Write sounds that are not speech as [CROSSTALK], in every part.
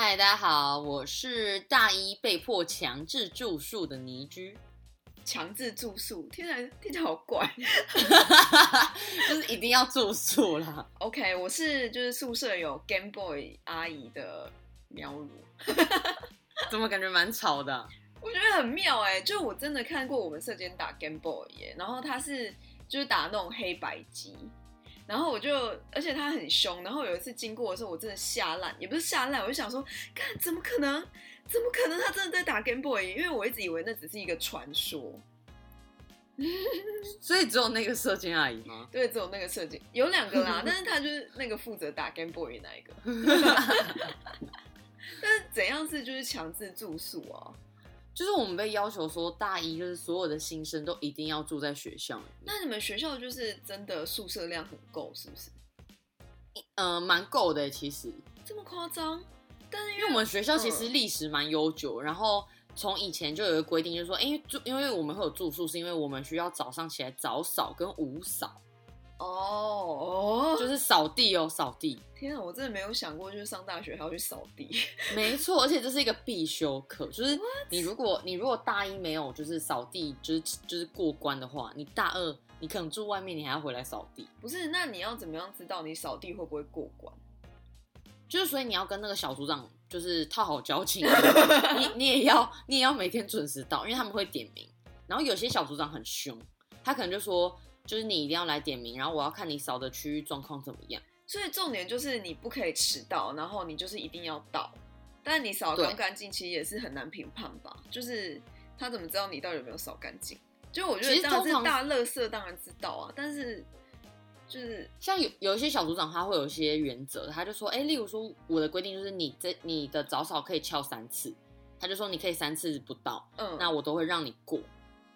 嗨，大家好，我是大一被迫强制住宿的倪居，[LAUGHS] 强制住宿，听起来听起来好怪。[LAUGHS] 就是一定要住宿啦。[LAUGHS] OK，我是就是宿舍有 Game Boy 阿姨的喵如，怎么感觉蛮吵的啊、我觉得很妙哎、就我真的看过我们社间打 Game Boy 耶，然后他是就是打那种黑白机，然后我就而且他很凶，然后有一次经过的时候，我真的吓烂，也不是吓烂，我就想说，看怎么可能，怎么可能他真的在打 Game Boy？因为我一直以为那只是一个传说。[LAUGHS] 所以只有那个射箭阿姨吗？对，只有那个射箭有两个啦，[LAUGHS] 但是他就是那个负责打 Game Boy 的那一个。[LAUGHS] 但是怎样是就是强制住宿啊？就是我们被要求说，大一就是所有的新生都一定要住在学校那你们学校就是真的宿舍量很够，是不是？呃，蛮够的其实，这么夸张？但是因因为我们学校其实历史蛮悠久，然后从以前就有一个规定，就是说，因为住，因为我们会有住宿，是因为我们需要早上起来早扫跟午扫，哦哦，就是扫地哦，扫地。天啊，我真的没有想过，就是上大学还要去扫地。[LAUGHS] 没错，而且这是一个必修课，就是你如果你如果大一没有就是扫地，就是就是过关的话，你大二你可能住外面，你还要回来扫地，不是，那你要怎么样知道你扫地会不会过关？就是所以你要跟那个小组长就是套好交情，[LAUGHS] 你你也要你也要每天准时到，因为他们会点名，然后有些小组长很凶，他可能就说就是你一定要来点名，然后我要看你扫的区域状况怎么样。所以重点就是你不可以迟到，然后你就是一定要到。但你扫的干不干净，其实也是很难评判吧？就是他怎么知道你到底有没有扫干净？就我觉其得当然是大垃圾，当然知道啊，但是就是像有有一些小组长，他会有一些原则，他就说，哎、例如说我的规定就是你这你的早扫可以翘三次，他就说你可以三次不到，嗯，那我都会让你过，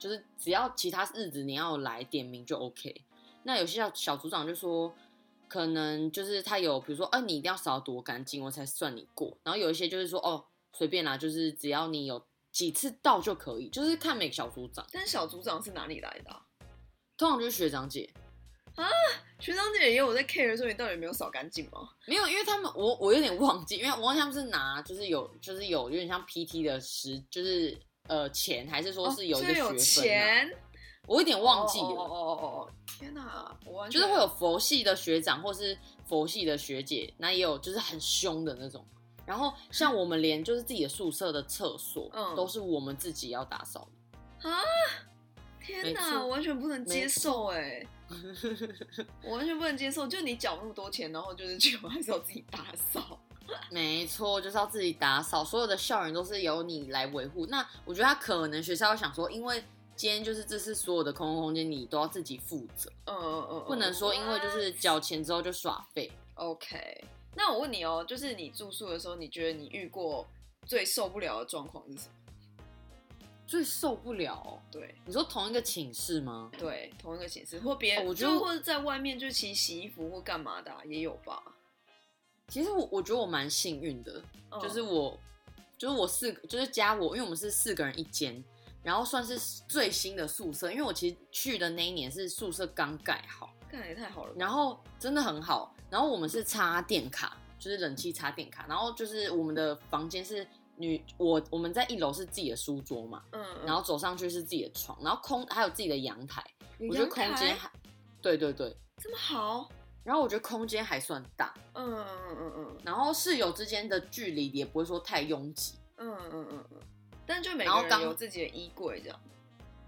就是只要其他日子你要来点名就 OK。那有些小小组长就说，可能就是他有，比如说，哎、你一定要扫得多干净，我才算你过。然后有一些就是说，哦，随便啦，就是只要你有几次到就可以，就是看每个小组长，但小组长是哪里来的、啊？通常就是学长姐啊。学长姐也有在 care 说你到底有没有扫干净吗？没有，因为他们我我有点忘记，因为我忘记他们是拿就是有就是有有点像 PT 的时就是呃钱，还是说是有一个学分、啊钱，我有点忘记了，哦哦哦哦哦！天哪，我就是会有佛系的学长或是佛系的学姐，那也有就是很凶的那种。然后像我们连就是自己的宿舍的厕所，嗯都是我们自己要打扫的。啊！天哪，我完全不能接受哎，我完全不能接受。就你缴那么多钱，然后就是就还是要自己打扫。没错，就是要自己打扫，所有的校园都是由你来维护。那我觉得他可能学校要想说，因为今天就是这是所有的公共空间，你都要自己负责，嗯嗯嗯，不能说因为就是缴钱之后就耍废。OK。那我问你哦，就是你住宿的时候，你觉得你遇过最受不了的状况是什么？最受不了哦、对你说同一个寝室吗？对，同一个寝室或别人，哦我觉得就或者在外面就其实洗衣服或干嘛的啊、也有吧。其实我我觉得我蛮幸运的，嗯就是我，就是我四个，就是加我，因为我们是四个人一间，然后算是最新的宿舍，因为我其实去的那一年是宿舍刚盖好，干也太好了吧。然后真的很好，然后我们是插电卡，就是冷气插电卡，然后就是我们的房间是女我我们在一楼是自己的书桌嘛，嗯，嗯然后走上去是自己的床，然后空还有自己的阳台，有我觉得空间还，对对对，这么好。然后我觉得空间还算大，嗯嗯嗯嗯嗯然后室友之间的距离也不会说太拥挤。嗯嗯嗯嗯，但就每个人有自己的衣柜这样。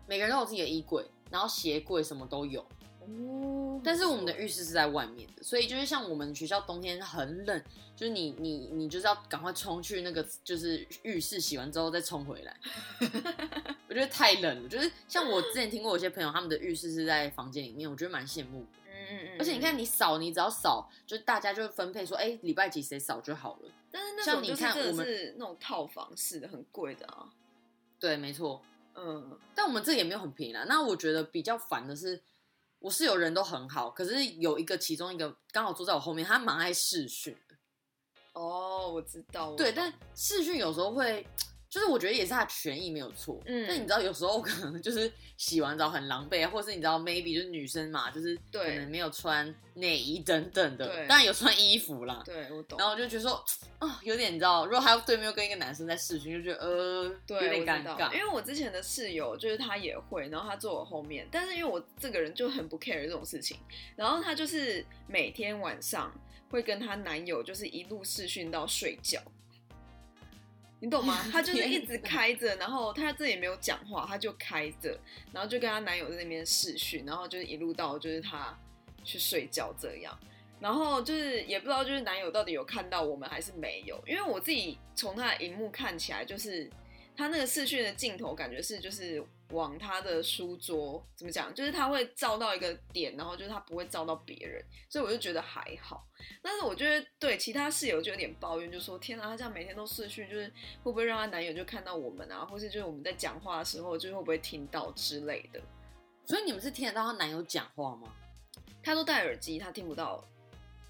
每个人都有自己的衣柜，然后鞋柜什么都有。哦但是我们的浴室是在外面的，所以就是像我们学校冬天很冷，就是你你你就是要赶快冲去那个就是浴室洗完之后再冲回来。[LAUGHS] 我觉得太冷了，就是像我之前听过有些朋友他们的浴室是在房间里面，我觉得蛮羡慕的。嗯嗯嗯，而且你看，你扫，你只要扫，就大家就分配说，哎、礼拜几谁扫就好了。但是那像你种就是真的看我们是那种套房式的，很贵的啊。对，没错。嗯，但我们这也没有很便宜啦。那我觉得比较烦的是，我室友人都很好，可是有一个其中一个刚好坐在我后面，他蛮爱视讯的。哦，我知道。我对，但视讯有时候会，就是我觉得也是他的权益没有错，嗯但你知道有时候可能就是洗完澡很狼狈，或是你知道 maybe 就是女生嘛，就是可对能没有穿内衣等等的，对当然有穿衣服啦。对我懂然。后我就觉得说，啊、有点你知道，如果他对面又跟一个男生在试训，就觉得呃，对，有点尴尬。因为我之前的室友就是他也会，然后他坐我后面，但是因为我这个人就很不 care 这种事情，然后他就是每天晚上会跟她男友就是一路试训到睡觉，你懂吗？[LAUGHS] 她就是一直开着，然后她这也没有讲话，她就开着，然后就跟她男友在那边视讯，然后就是一路到就是她去睡觉这样。然后就是也不知道，就是男友到底有看到我们还是没有，因为我自己从他的荧幕看起来，就是他那个视讯的镜头，感觉是就是往他的书桌怎么讲，就是他会照到一个点，然后就是他不会照到别人，所以我就觉得还好。但是我觉得对其他室友就有点抱怨，就说天啊，他这样每天都视讯，就是会不会让他男友就看到我们啊，或是就是我们在讲话的时候，就是会不会听到之类的。所以你们是听得到她男友讲话吗？他都戴耳机，他听不到，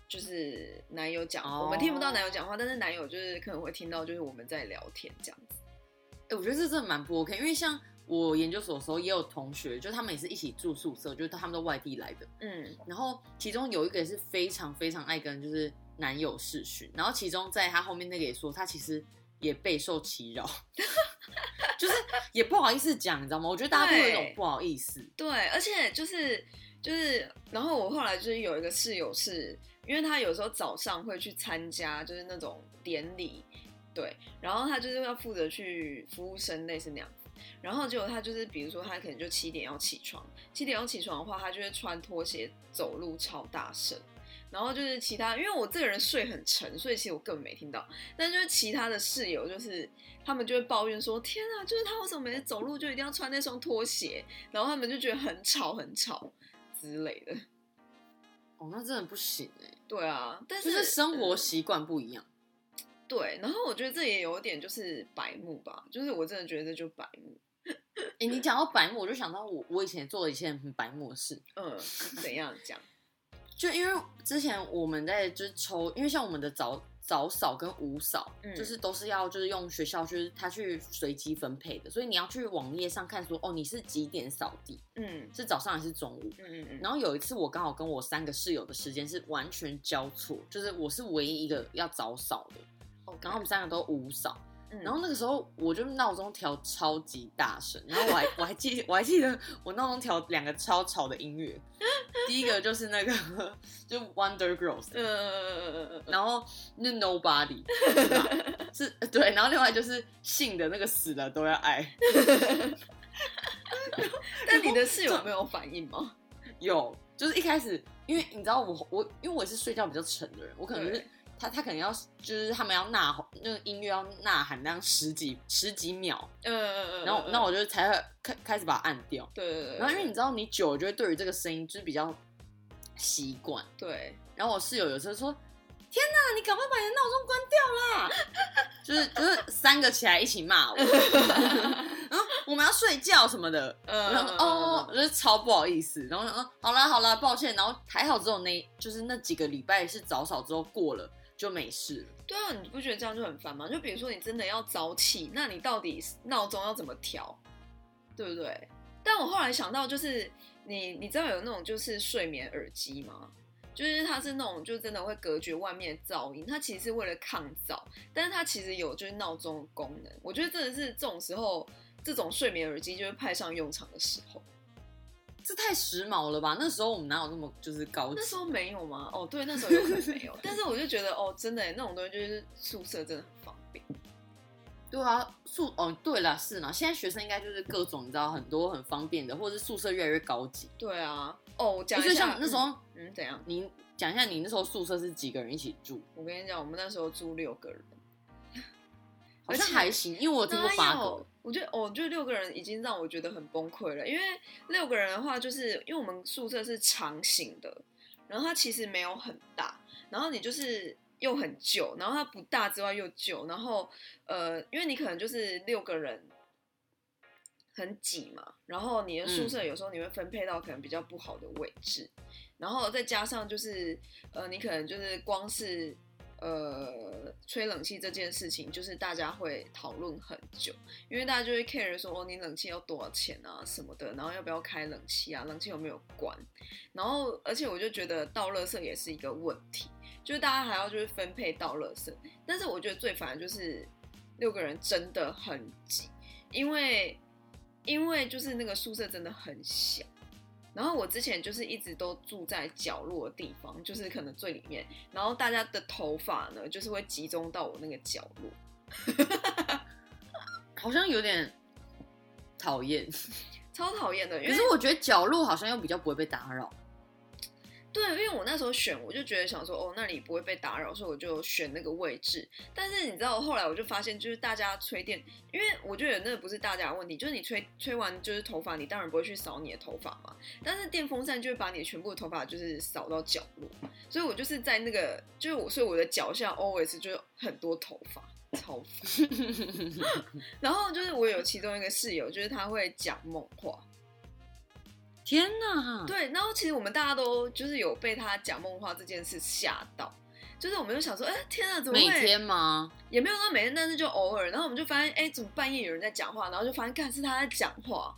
就是男友讲，哦我们听不到男友讲话，但是男友就是可能会听到，就是我们在聊天这样子。哎、我觉得这真的蛮不 OK，因为像我研究所的时候也有同学，就他们也是一起住宿舍，就是他们都外地来的，嗯，然后其中有一个也是非常非常爱跟就是男友视讯，然后其中在他后面那个也说他其实也备受其扰，[LAUGHS] 就是也不好意思讲，你知道吗？我觉得大家都有一种不好意思，对，而且就是就是，然后我后来就是有一个室友是，因为他有时候早上会去参加就是那种典礼，对，然后他就是要负责去服务生，类似那样子。然后结果他就是，比如说他可能就七点要起床，七点要起床的话，他就会穿拖鞋走路超大声。然后就是其他，因为我这个人睡很沉，所以其实我根本没听到。但就是其他的室友，就是他们就会抱怨说：“天啊，就是他为什么每次走路就一定要穿那双拖鞋？”然后他们就觉得很吵很吵之类的。哦，那真的不行哎、对啊，但是是生活嗯习惯不一样。对，然后我觉得这也有点就是白目吧，就是我真的觉得这就白目。哎、你讲到白目，我就想到我我以前做了一件很白目的事，嗯，怎样讲？[LAUGHS] 就因为之前我们在就是抽，因为像我们的早早扫跟午扫，嗯就是都是要就是用学校就是他去随机分配的，所以你要去网页上看说哦你是几点扫地，嗯是早上还是中午。嗯嗯嗯，然后有一次我刚好跟我三个室友的时间是完全交错，就是我是唯一一个要早扫的，后然后我们三个都五嫂。嗯然后那个时候我就闹钟调超级大声，然后我还 [LAUGHS] 我还记我还记得我闹钟调两个超吵的音乐，第一个就是那个就 Wonder Girls，然后那 Nobody 是 [LAUGHS] 对，然后另外就是信的那个死了都要爱，嗯，但你的室友没有反应吗？[LAUGHS] 有就是一开始因为你知道我我因为我是睡觉比较沉的人，我可能就是对他他可能要就是他们要呐喊那个音乐要呐喊那样十几十几秒，嗯嗯嗯，然后那我就才会开开始把它按掉。对对对，然后因为你知道，你久了就会对于这个声音就是比较习惯。对然后我室友有时候说：“天哪，你赶快把你的闹钟关掉啦！” [LAUGHS] 就是就是三个起来一起骂我，[LAUGHS] 然后我们要睡觉什么的。嗯然后哦，我就是超不好意思。然后说：“嗯，好啦好啦，抱歉。”然后还好只有那就是那几个礼拜是早扫之后过了就没事了。对啊，你不觉得这样就很烦吗？就比如说你真的要早起，那你到底闹钟要怎么调，对不对？但我后来想到，就是你你知道有那种就是睡眠耳机吗？就是它是那种就真的会隔绝外面的噪音，它其实是为了抗噪，但是它其实有就是闹钟的功能。我觉得真的是这种时候，这种睡眠耳机就会派上用场的时候。这太时髦了吧？那时候我们哪有那么就是高级那？时候没有吗？哦，对，那时候有可能没有，[LAUGHS] 但是我就觉得哦，真的那种东西就是宿舍真的很方便。对啊，宿哦，对了，是呢，现在学生应该就是各种你知道很多很方便的，或者是宿舍越来越高级。对啊，哦，我讲就一下像那时候，嗯，怎样？你讲一下你那时候宿舍是几个人一起住？我跟你讲，我们那时候住六个人，好像还行，因为我有听过八哪有个。我觉得，哦我觉得六个人已经让我觉得很崩溃了。因为六个人的话，就是因为我们宿舍是长形的，然后它其实没有很大，然后你就是又很旧，然后它不大之外又旧，然后呃，因为你可能就是六个人很挤嘛，然后你的宿舍有时候你会分配到可能比较不好的位置，然后再加上就是呃，你可能就是光是。呃吹冷气这件事情，就是大家会讨论很久，因为大家就会 care 说哦，你冷气要多少钱啊什么的，然后要不要开冷气啊，冷气有没有关，然后而且我就觉得倒垃圾也是一个问题，就是大家还要就是分配倒垃圾，但是我觉得最烦就是六个人真的很挤，因为因为就是那个宿舍真的很小。然后我之前就是一直都住在角落的地方，就是可能最里面。然后大家的头发呢，就是会集中到我那个角落，[LAUGHS] 好像有点讨厌。超讨厌的。因为可是我觉得角落好像又比较不会被打扰。对，因为我那时候选，我就觉得想说，哦，那里不会被打扰，所以我就选那个位置。但是你知道，后来我就发现，就是大家吹电，因为我觉得那不是大家的问题，就是你吹吹完就是头发，你当然不会去扫你的头发嘛。但是电风扇就会把你全部的头发就是扫到角落，所以我就是在那个，就是我，所以我的脚下 always 就是很多头发，超。[LAUGHS] 然后就是我有其中一个室友，就是他会讲梦话。天呐！对，然后其实我们大家都就是有被他讲梦话这件事吓到，就是我们就想说，哎，天哪，怎么会？每天吗？也没有到每天，但是就偶尔。然后我们就发现，哎，怎么半夜有人在讲话？然后就发现，看是他在讲话。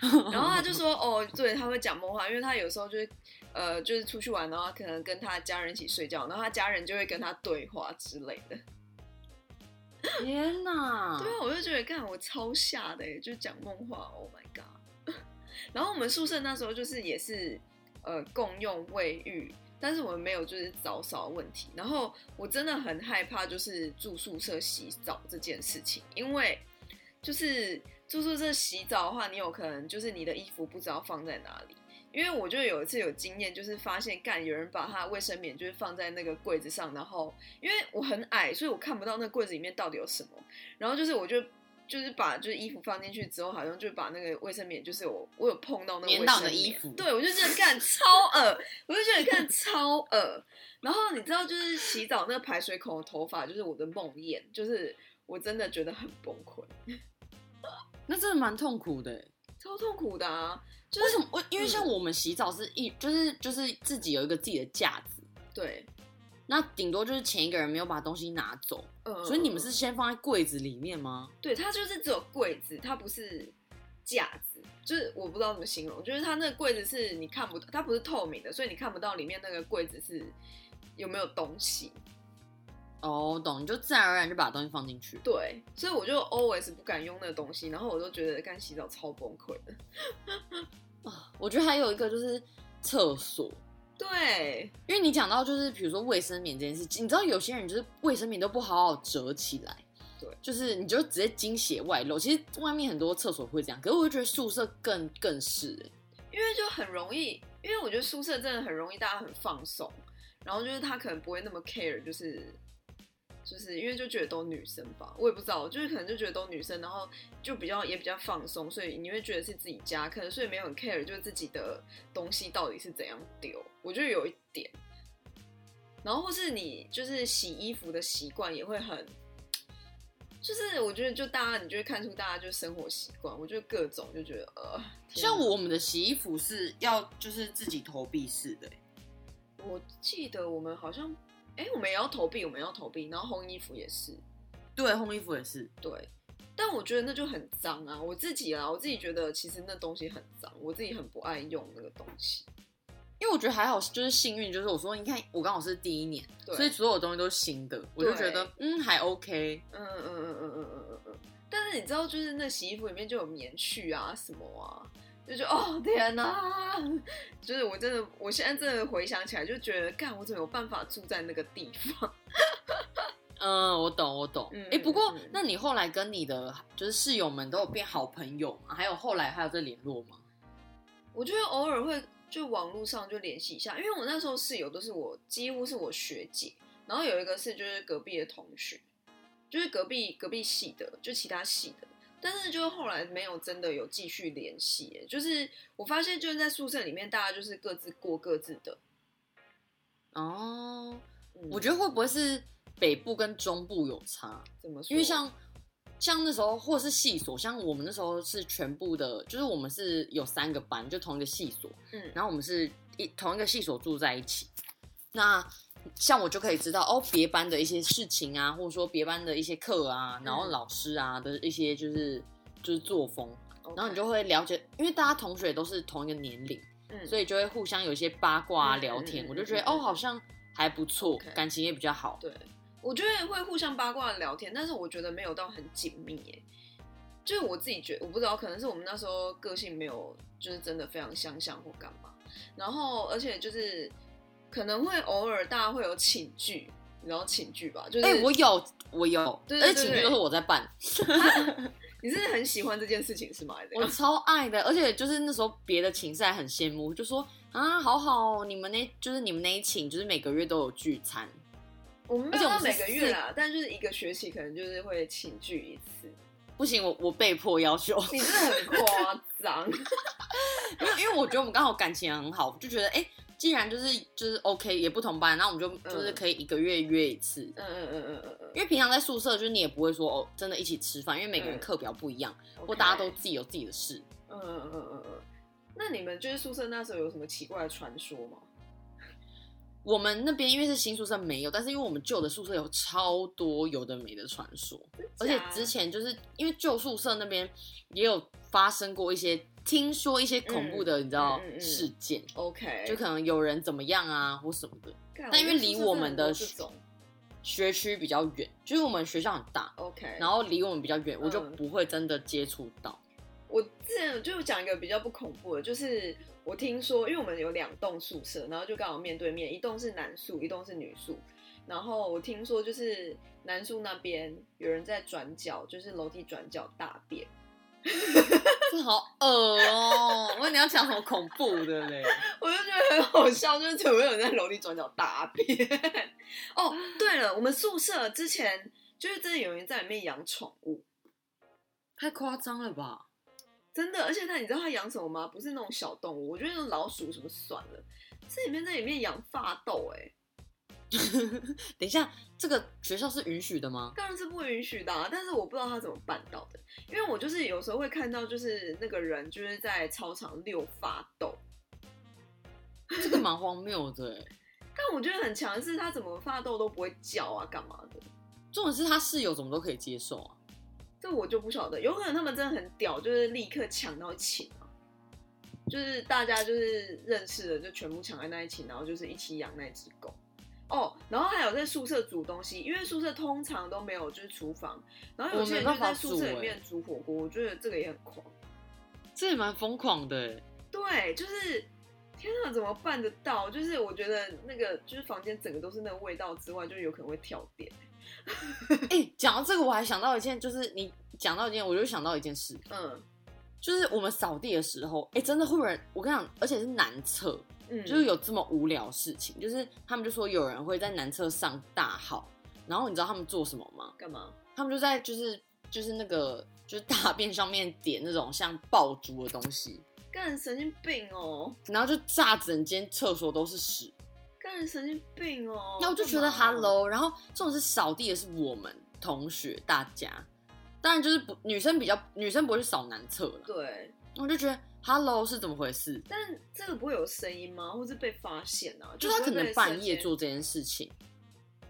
然后他就说，哦，对，他会讲梦话，因为他有时候就是，呃，就是出去玩，然后可能跟他家人一起睡觉，然后他家人就会跟他对话之类的。天哪！对啊，我就觉得，看我超吓的，就讲梦话，Oh my god！然后我们宿舍那时候就是也是，呃，共用卫浴，但是我们没有就是早扫问题。然后我真的很害怕就是住宿舍洗澡这件事情，因为就是住宿舍洗澡的话，你有可能就是你的衣服不知道放在哪里。因为我就有一次有经验，就是发现干有人把他卫生棉就是放在那个柜子上，然后因为我很矮，所以我看不到那柜子里面到底有什么。然后就是我就。就是把就是衣服放进去之后，好像就把那个卫生棉，就是我我有碰到那个棉到的衣服，对我就觉得看超恶，我就觉得看超恶。然后你知道，就是洗澡那个排水孔的头发，就是我的梦魇，就是我真的觉得很崩溃。[LAUGHS] 那真的蛮痛苦的，超痛苦的啊！就为什么？我因为像我们洗澡是一就是就是自己有一个自己的架子，对。那顶多就是前一个人没有把东西拿走，所以你们是先放在柜子里面吗？对，它就是只有柜子，它不是架子，就是我不知道怎么形容，就是它那个柜子是你看不到，它不是透明的，所以你看不到里面那个柜子是有没有东西。哦，懂，你就自然而然就把东西放进去。对，所以我就 always 不敢用那个东西，然后我就觉得干洗澡超崩溃的。[LAUGHS] 啊，我觉得还有一个就是厕所。对，因为你讲到就是比如说卫生棉这件事，你知道有些人就是卫生棉都不好好折起来，对，就是你就直接精血外露。其实外面很多厕所会这样，可是我就觉得宿舍更更是，因为就很容易，因为我觉得宿舍真的很容易大家很放松，然后就是他可能不会那么 care，就是。就是因为就觉得都女生吧，我也不知道，就是可能就觉得都女生，然后就比较也比较放松，所以你会觉得是自己家，可能所以没有很 care，就是自己的东西到底是怎样丢，我觉得有一点。然后或是你就是洗衣服的习惯也会很，就是我觉得就大家你就会看出大家就生活习惯，我觉得各种就觉得呃，像我们的洗衣服是要就是自己投币式的，我记得我们好像。哎，我们也要投币，我们要投币，然后烘衣服也是，对，烘衣服也是，对。但我觉得那就很脏啊，我自己啊，我自己觉得其实那东西很脏，我自己很不爱用那个东西。因为我觉得还好，就是幸运，就是我说，你看我刚好是第一年，所以所有东西都是新的，我就觉得嗯还 OK，嗯嗯嗯嗯嗯嗯嗯嗯。但是你知道，就是那洗衣服里面就有棉絮啊什么啊。就觉得哦天哪，就是我真的，我现在真的回想起来，就觉得干我怎么有办法住在那个地方？[LAUGHS] 嗯，我懂，我懂。哎，不过那你后来跟你的就是室友们都有变好朋友吗？还有后来还有在联络吗？我觉得偶尔会就网络上就联系一下，因为我那时候室友都是我几乎是我学姐，然后有一个是就是隔壁的同学，就是隔壁隔壁系的，就其他系的。但是就后来没有真的有继续联系，就是我发现就是在宿舍里面，大家就是各自过各自的。哦，我觉得会不会是北部跟中部有差？怎么说？因为像像那时候，或是系所，像我们那时候是全部的，就是我们是有三个班，就同一个系所，嗯，然后我们是一同一个系所住在一起。那像我就可以知道哦，别班的一些事情啊，或者说别班的一些课啊，然后嗯老师啊的一些就是就是作风，然后你就会了解，因为大家同学都是同一个年龄，嗯，所以就会互相有一些八卦啊嗯聊天，嗯我就觉得哦，好像还不错感情也比较好。对，我觉得会互相八卦聊天，但是我觉得没有到很紧密耶。就是我自己觉得，我不知道，可能是我们那时候个性没有，就是真的非常相像或干嘛。然后，而且就是可能会偶尔大家会有请剧，你知道请剧吧？就是，哎、我有，我有，对对对对而且请剧都是我在办，[LAUGHS] 你是很喜欢这件事情是吗？我超爱的，而且就是那时候别的寝室还很羡慕，就说啊，好好哦，你们那就是你们那一寝，就是每个月都有聚餐，我们没有到每个月啦，但就是一个学期可能就是会请聚一次。不行，我我被迫要求，你真的很夸张，[LAUGHS] 因为因为我觉得我们刚好感情很好，就觉得哎、既然就是就是 OK，也不同班，那我们就就是可以一个月约一次。嗯嗯嗯嗯嗯嗯，因为平常在宿舍，就是你也不会说哦，真的一起吃饭，因为每个人嗯课表不一样，或大家都自己有自己的事。嗯嗯嗯嗯嗯。那你们就是宿舍那时候有什么奇怪的传说吗？我们那边因为是新宿舍没有，但是因为我们旧的宿舍有超多有的没的传说，而且之前就是因为旧宿舍那边也有发生过一些，听说一些恐怖的，你知道嗯嗯嗯事件，OK，就可能有人怎么样啊或什么的。但因为离我们的学区比较远，就是我们学校很大，OK，然后离我们比较远，我就嗯不会真的接触到。我之前就讲一个比较不恐怖的，就是我听说，因为我们有两栋宿舍，然后就刚好面对面，一栋是男宿，一栋是女宿。然后我听说，就是男宿那边有人在转角，就是楼梯转角大便。[LAUGHS] 这好恶哦！我问你要讲什么恐怖的嘞？[LAUGHS] 我就觉得很好笑，就是怎么会有人在楼梯转角大便？[LAUGHS] 哦，对了，我们宿舍之前就是真的有人在里面养宠物，太夸张了吧？真的，而且他你知道他养什么吗？不是那种小动物，我觉得那种老鼠什么算了，这里面在里面养发豆、哎，[LAUGHS] 等一下，这个学校是允许的吗？当然是不允许的、啊，但是我不知道他怎么办到的，因为我就是有时候会看到，就是那个人就是在操场遛发豆，这个蛮荒谬的欸。[LAUGHS] 但我觉得很强的是他怎么发豆都不会叫啊，干嘛的？重点是他室友怎么都可以接受啊？这我就不晓得，有可能他们真的很屌，就是立刻抢到一起嘛，就是大家就是认识的就全部抢在那一起，然后就是一起养那只狗。哦，然后还有在宿舍煮东西，因为宿舍通常都没有就是厨房，然后有些人就在宿舍里面煮火锅，我觉得这个也很狂。这也蛮疯狂的欸。对，就是天哪，怎么办得到？就是我觉得那个就是房间整个都是那个味道之外，就有可能会跳电。哎、讲到这个，我还想到一件，就是你讲到一件，我就想到一件事，嗯就是我们扫地的时候，哎、真的会有人，我跟你讲，而且是男厕，嗯，就是有这么无聊的事情，就是他们就说有人会在男厕上大号，然后你知道他们做什么吗？干嘛？他们就在就是就是那个就是大便上面点那种像爆竹的东西，干神经病哦！然后就炸整间厕所都是屎。干神经病哦！那我就觉得 hello，然后这种是扫地的是我们同学大家，当然就是不女生比较女生不会去扫男厕了，对，我就觉得 hello 是怎么回事？但这个不会有声音吗？或是被发现啊？就他可能半夜做，做这件事情，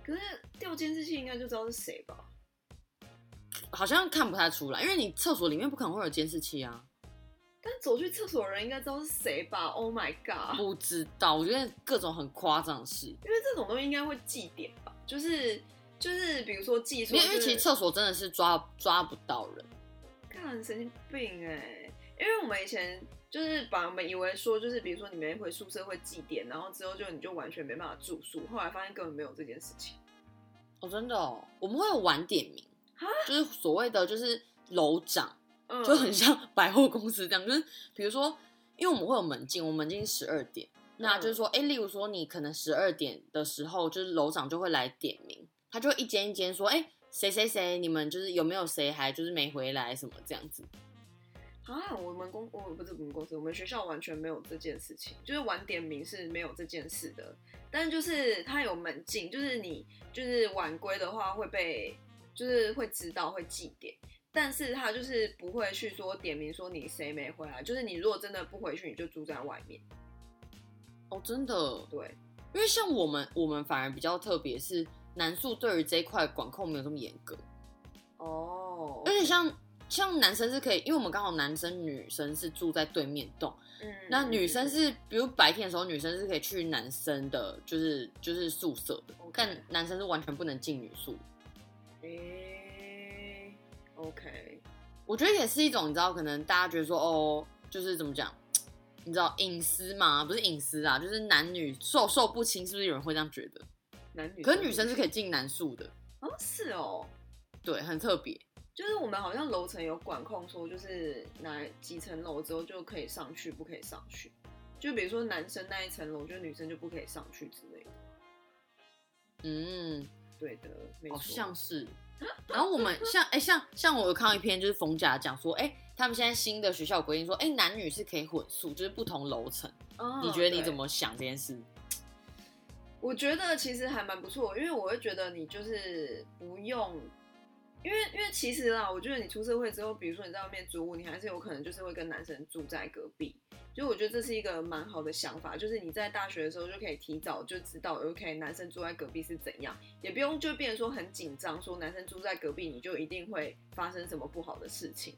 可是掉监视器应该就知道是谁吧？好像看不太出来，因为你厕所里面不可能会有监视器啊。但走去厕所的人应该知道是谁吧？Oh my god！不知道，我觉得各种很夸张的事，因为这种东西应该会记点吧？就是就是，比如说记说、就是，因为其实厕所真的是抓抓不到人。看神经病哎、因为我们以前就是把我们以为说，就是比如说你们回宿舍会祭奠，然后之后就你就完全没办法住宿，后来发现根本没有这件事情。哦，真的哦，我们会有晚点名哈，就是所谓的就是楼长，嗯，就很像百货公司这样，就是比如说，因为我们会有门禁，我们门禁是十二点，那就是说，哎、例如说你可能十二点的时候，就是楼长就会来点名，他就会一间一间说，哎、谁谁谁，你们就是有没有谁还就是没回来什么这样子。啊，我们公我们不是我们公司，我们学校完全没有这件事情，就是晚点名是没有这件事的。但就是他有门禁，就是你就是晚归的话会被，就是会知道会记点，但是他就是不会去说点名说你谁没回来，就是你如果真的不回去，你就住在外面。哦，真的，对，因为像我们，我们反而比较特别，是男宿对于这一块管控没有这么严格，哦，而且像像男生是可以，因为我们刚好男生女生是住在对面栋，嗯那女生是比如白天的时候，女生是可以去男生的，就是就是宿舍的但男生是完全不能进女宿。诶，OK，我觉得也是一种，你知道，可能大家觉得说，哦，就是怎么讲，你知道隐私嘛？不是隐私啊，就是男女授受不亲，是不是有人会这样觉得？男女，可是女生是可以进男宿的，哦，是哦，对，很特别。就是我们好像楼层有管控，说就是哪几层楼之后就可以上去，不可以上去。就比如说男生那一层楼，就女生就不可以上去之类的。嗯，对的，没错。好像是。然后我们像哎、像像我有看到一篇就是冯甲讲说，哎、他们现在新的学校规定说，哎、男女是可以混宿，就是不同楼层。哦你觉得你怎么想这件事？我觉得其实还蛮不错，因为我会觉得你就是不用，因为因为其实啦，我觉得你出社会之后，比如说你在外面租屋，你还是有可能就是会跟男生住在隔壁，就我觉得这是一个蛮好的想法，就是你在大学的时候就可以提早就知道，OK，男生住在隔壁是怎样，也不用就变成说很紧张，说男生住在隔壁你就一定会发生什么不好的事情。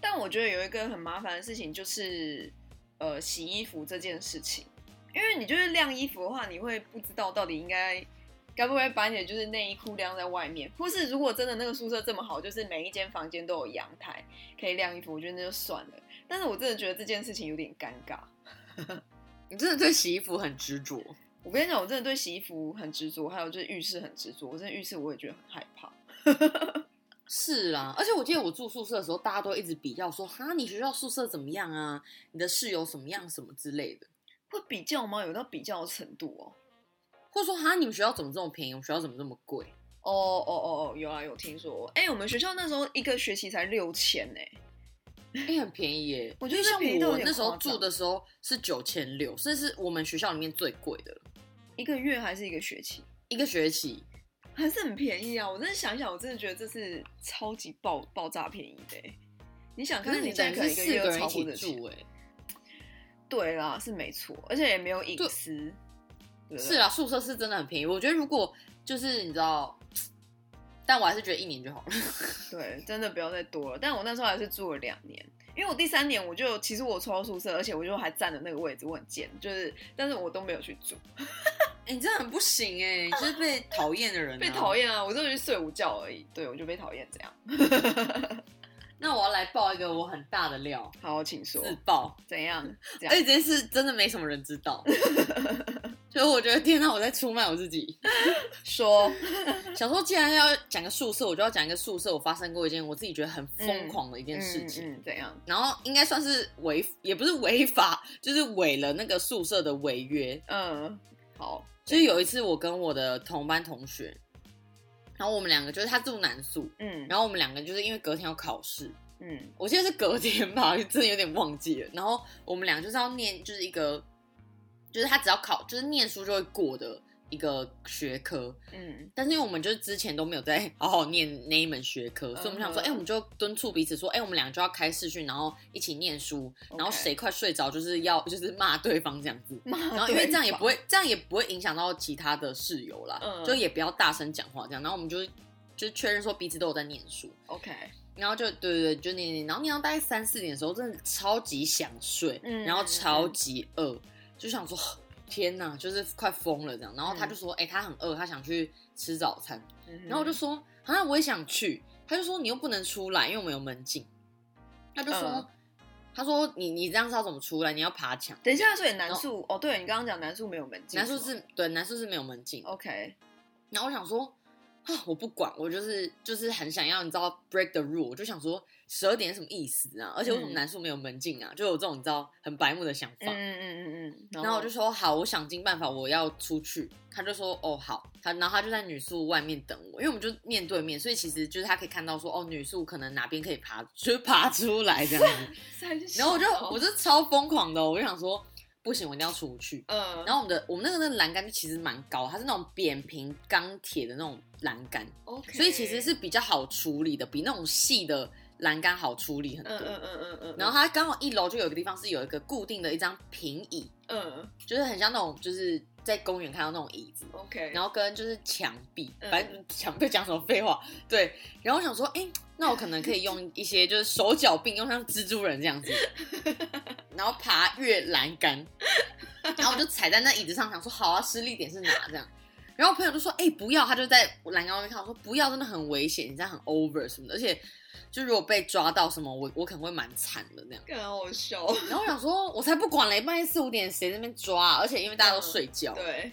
但我觉得有一个很麻烦的事情就是，呃，洗衣服这件事情。因为你就是晾衣服的话，你会不知道到底应该该不该把你的就是内衣裤晾在外面，或是如果真的那个宿舍这么好，就是每一间房间都有阳台可以晾衣服，我觉得那就算了。但是我真的觉得这件事情有点尴尬。[LAUGHS] 你真的对洗衣服很执着。[LAUGHS] 我跟你讲，我真的对洗衣服很执着，还有就是浴室很执着。我真的浴室我也觉得很害怕。[LAUGHS] 是啊，而且我记得我住宿舍的时候，大家都一直比较说，哈，你学校宿舍怎么样啊？你的室友什么样，什么之类的，会比较吗？有到比较的程度哦？或者说，哈，你们学校怎么这么便宜？我们学校怎么这么贵？哦哦哦哦，有啊，有听说。哎、我们学校那时候一个学期才六千呢。哎、很便宜耶！[LAUGHS] 我觉得像我那时候住的时候是九千六，这是我们学校里面最贵的了，一个月还是一个学期？一个学期。还是很便宜啊！我真的想一想，我真的觉得这是超级爆爆炸便宜的欸。你想看，你这样等于是四可能一个月要个人一起超过这钱住，哎，对啦，是没错，而且也没有隐私。是啊，，宿舍是真的很便宜。我觉得如果就是你知道，但我还是觉得一年就好了。[LAUGHS] 对，真的不要再多了。但我那时候还是住了两年，因为我第三年我就其实我抽到宿舍，而且我就还占了那个位置，我很贱，就是但是我都没有去住，哎、你真的很不行哎，你就是被讨厌的人、[LAUGHS] 被讨厌。厌啊！我就去睡午觉而已，对我就被讨厌这样。那我要来爆一个我很大的料，好，请说自爆。[LAUGHS] 怎样？而且这件事真的没什么人知道，[LAUGHS] 所以我觉得天哪，我在出卖我自己。[LAUGHS] 说，想说既然要讲个宿舍，我就要讲一个宿舍我发生过一件我自己觉得很疯狂的一件事情。嗯嗯，怎样？然后应该算是违，也不是违法，就是违了那个宿舍的违约。嗯，好，就是有一次我跟我的同班同学，然后我们两个就是他住南宿，嗯，然后我们两个就是因为隔天要考试，嗯我记得是隔天吧，[LAUGHS] 真的有点忘记了。然后我们俩就是要念，就是一个，就是他只要考，就是念书就会过的一个学科。嗯但是因为我们就是之前都没有在 [LAUGHS] 好好念那一门学科，所以我们想说，哎、我们就敦促彼此说，哎、我们俩就要开视讯，然后一起念书，然后谁快睡着就是要 [LAUGHS] 就是骂对方这样子。然然后因为这样也不会，这样也不会影响到其他的室友啦，嗯就也不要大声讲话这样。然后我们就就确认说彼此都有在念书，OK，然后就对对对，就念念念，然后念到大概三四点的时候，真的超级想睡，嗯然后超级饿，就想说 [SIGHS] 天哪，就是快疯了这样。然后他嗯就说，哎、他很饿，他想去吃早餐。然然后我就说，啊，我也想去。他就说你又不能出来，因为我们有门禁。他就说，嗯他说你你这样是要怎么出来？你要爬墙。等一下，所以南树哦，对你刚刚讲南树没有门禁，南树是对南树是没有门禁。OK，然后我想说，啊，我不管，我就是就是很想要，你知道 break the rule，我就想说十二点是什么意思啊？而且为什么嗯南宿没有门禁啊？就有这种你知道很白目的想法。嗯嗯嗯嗯嗯，然后我就说好，我想尽办法，我要出去。他就说哦好，他然后他就在女宿外面等我，因为我们就面对面，所以其实就是他可以看到说哦女宿可能哪边可以爬，就是爬出来这样子。[LAUGHS] 然后我就我就超疯狂的哦，我就想说不行，我一定要出去。嗯，然后我们的我们那个那个栏杆就其实蛮高，它是那种扁平钢铁的那种栏杆，OK，所以其实是比较好处理的，比那种细的栏杆好处理很多。嗯嗯嗯嗯嗯，然后它刚好一楼就有一个地方是有一个固定的一张平椅，嗯就是很像那种就是在公园看到那种椅子，OK，然后跟就是墙壁，嗯反正墙壁讲什么废话，对。然后我想说，哎、那我可能可以用一些就是手脚并用，像蜘蛛人这样子，[LAUGHS] 然后爬越栏杆，然后我就踩在那椅子上，想说好啊，施力点是哪这样。然后我朋友就说，哎、不要，他就在栏杆外面看，我说不要，真的很危险，你这样很 over 什么的，而且就如果被抓到什么，我我可能会蛮惨的那样。更好笑。[LAUGHS] 然后我想说，我才不管嘞，半夜四五点谁在那边抓、啊？而且因为大家都睡觉，对，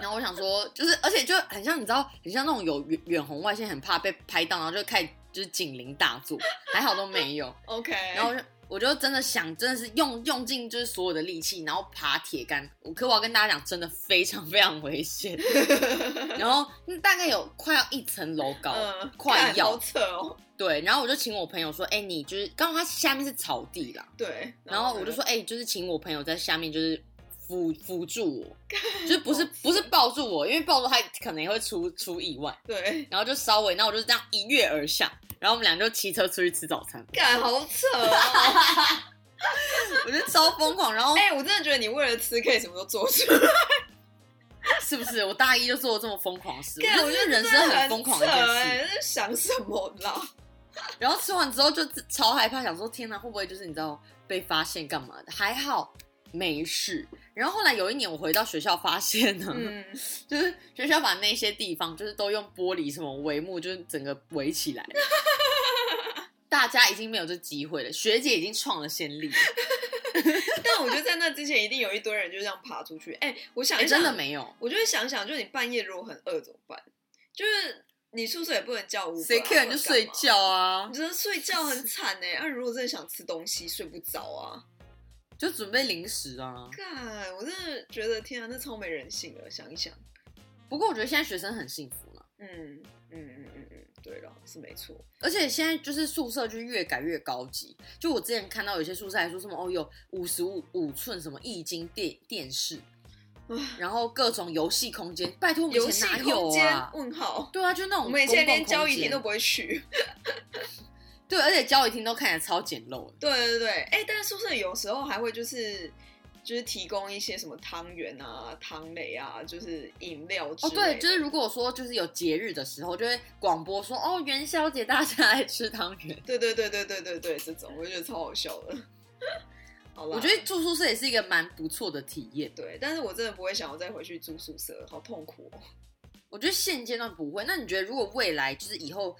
然后我想说，就是而且就很像你知道，很像那种有远远红外线，很怕被拍到，然后就开始就是警铃大作，还好都没有。[LAUGHS] OK，然后就我就真的想，真的是用用尽就是所有的力气，然后爬铁杆。我可我要跟大家讲，真的非常非常危险。[LAUGHS] 然后嗯大概有快要一层楼高，嗯，快要好扯哦。对。然后我就请我朋友说，哎、你就是刚好它下面是草地啦，对，然后我就说，哎、就是请我朋友在下面就是辅辅助我，就是不是不是抱住我，因为抱住他可能也会出出意外。对，然后就稍微，那我就这样一跃而下，然后我们俩就骑车出去吃早餐，干好扯哦。[LAUGHS] 我觉得超疯狂。然后哎、我真的觉得你为了吃可以什么都做出来。是不是我大一就做了这么疯狂的事？干我觉得人生很疯狂的一件扯哎，事。在想什么啦？[LAUGHS] 然后吃完之后就超害怕，想说天哪，会不会就是你知道被发现干嘛的？还好没事。然后后来有一年我回到学校，发现呢，嗯，就是学校把那些地方就是都用玻璃什么帷幕，就是整个围起来了。大家已经没有这机会了，学姐已经创了先例。[LAUGHS] 但我觉得在那之前一定有一堆人就这样爬出去。哎、我想哎、一想，真的没有，我就会想想，就是你半夜如果很饿怎么办？就是你宿舍也不能叫 Uber，谁 care 你就睡觉啊。啊你，觉得睡觉很惨哎、啊，如果真的想吃东西，睡不着啊！就准备零食啊。干，我真的觉得天啊，那超没人性的。想一想，不过我觉得现在学生很幸福了，嗯嗯嗯嗯嗯，对了，是没错。而且现在就是宿舍就是越改越高级。就我之前看到有些宿舍还说什么哦，有五十五五寸什么液晶电电视，然后各种游戏空间，拜托我们哪有空间？啊？问号。对啊，就那种我们以前连交易厅都不会去。对，而且交易厅都看起来超简陋的。对对对，哎、但是宿舍有时候还会就是就是提供一些什么汤圆啊、汤类啊，就是饮料之哦。对，就是如果说就是有节日的时候，就会广播说哦，元宵节大家来吃汤圆。对对对对对对对，这种我就觉得超好笑的。[LAUGHS] 好啦，我觉得住宿舍也是一个蛮不错的体验。对，但是我真的不会想要再回去住宿舍，好痛苦哦。我觉得现阶段不会。那你觉得如果未来就是以后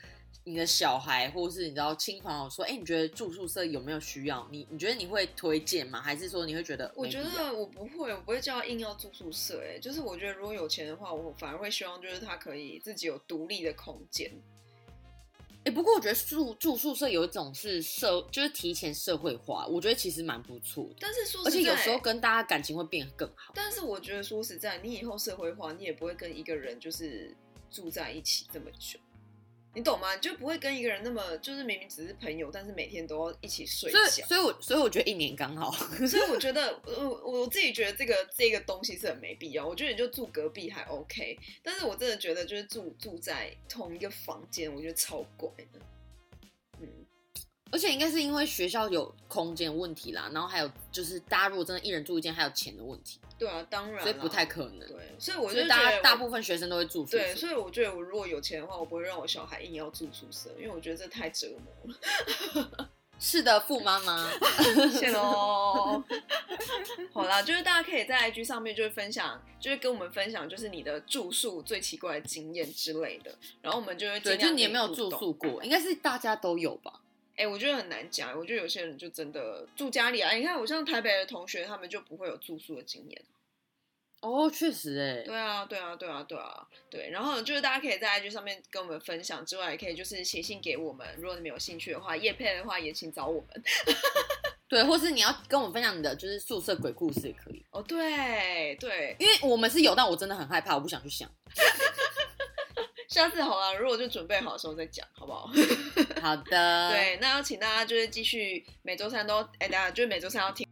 你的小孩或者是你知道亲朋友说，哎，你觉得住宿舍有没有需要？你你觉得你会推荐吗？还是说你会觉得我觉得我不会，我不会叫他硬要住宿舍。哎，就是我觉得如果有钱的话，我反而会希望就是他可以自己有独立的空间。哎、不过我觉得住住宿舍有一种是社，就是提前社会化，我觉得其实蛮不错的，但是说而实在，且有时候跟大家感情会变得更好。但是我觉得说实在，你以后社会化，你也不会跟一个人就是住在一起这么久，你懂吗？你就不会跟一个人那么就是明明只是朋友，但是每天都要一起睡所以，觉。所以我所以我觉得一年刚好。[LAUGHS] 所以我觉得，我我自己觉得这个这个东西是很没必要。我觉得你就住隔壁还 OK，但是我真的觉得就是住住在同一个房间，我觉得超怪的。嗯，而且应该是因为学校有空间问题啦，然后还有就是大家如果真的一人住一间，还有钱的问题，对啊，当然啦，所以不太可能。对。所以我就觉得大家大部分学生都会住宿舍。对，所以我觉得我如果有钱的话，我不会让我小孩硬要住宿舍，因为我觉得这太折磨了。[LAUGHS] 是的，富妈妈。[LAUGHS] 谢喽。好啦，就是大家可以在 IG 上面就是分享，就是跟我们分享，就是你的住宿最奇怪的经验之类的，然后我们就会对，尽量就你也没有住宿过？应该是大家都有吧。哎、我觉得很难讲。我觉得有些人就真的住家里啊，你看我像台北的同学，他们就不会有住宿的经验。哦，确实哎。对啊，对啊，对啊，对啊，对。然后就是大家可以在 IG 上面跟我们分享之外，也可以就是写信给我们。如果你们有兴趣的话，叶配的话也请找我们。[LAUGHS] 对，或是你要跟我们分享你的就是宿舍鬼故事也可以，哦，对对，因为我们是有，但我真的很害怕，我不想去想。[LAUGHS] 下次好了，如果就准备好的时候再讲，好不好？[LAUGHS] 好的，，对，那要请大家就是继续每周三都，哎、大家就是每周三要听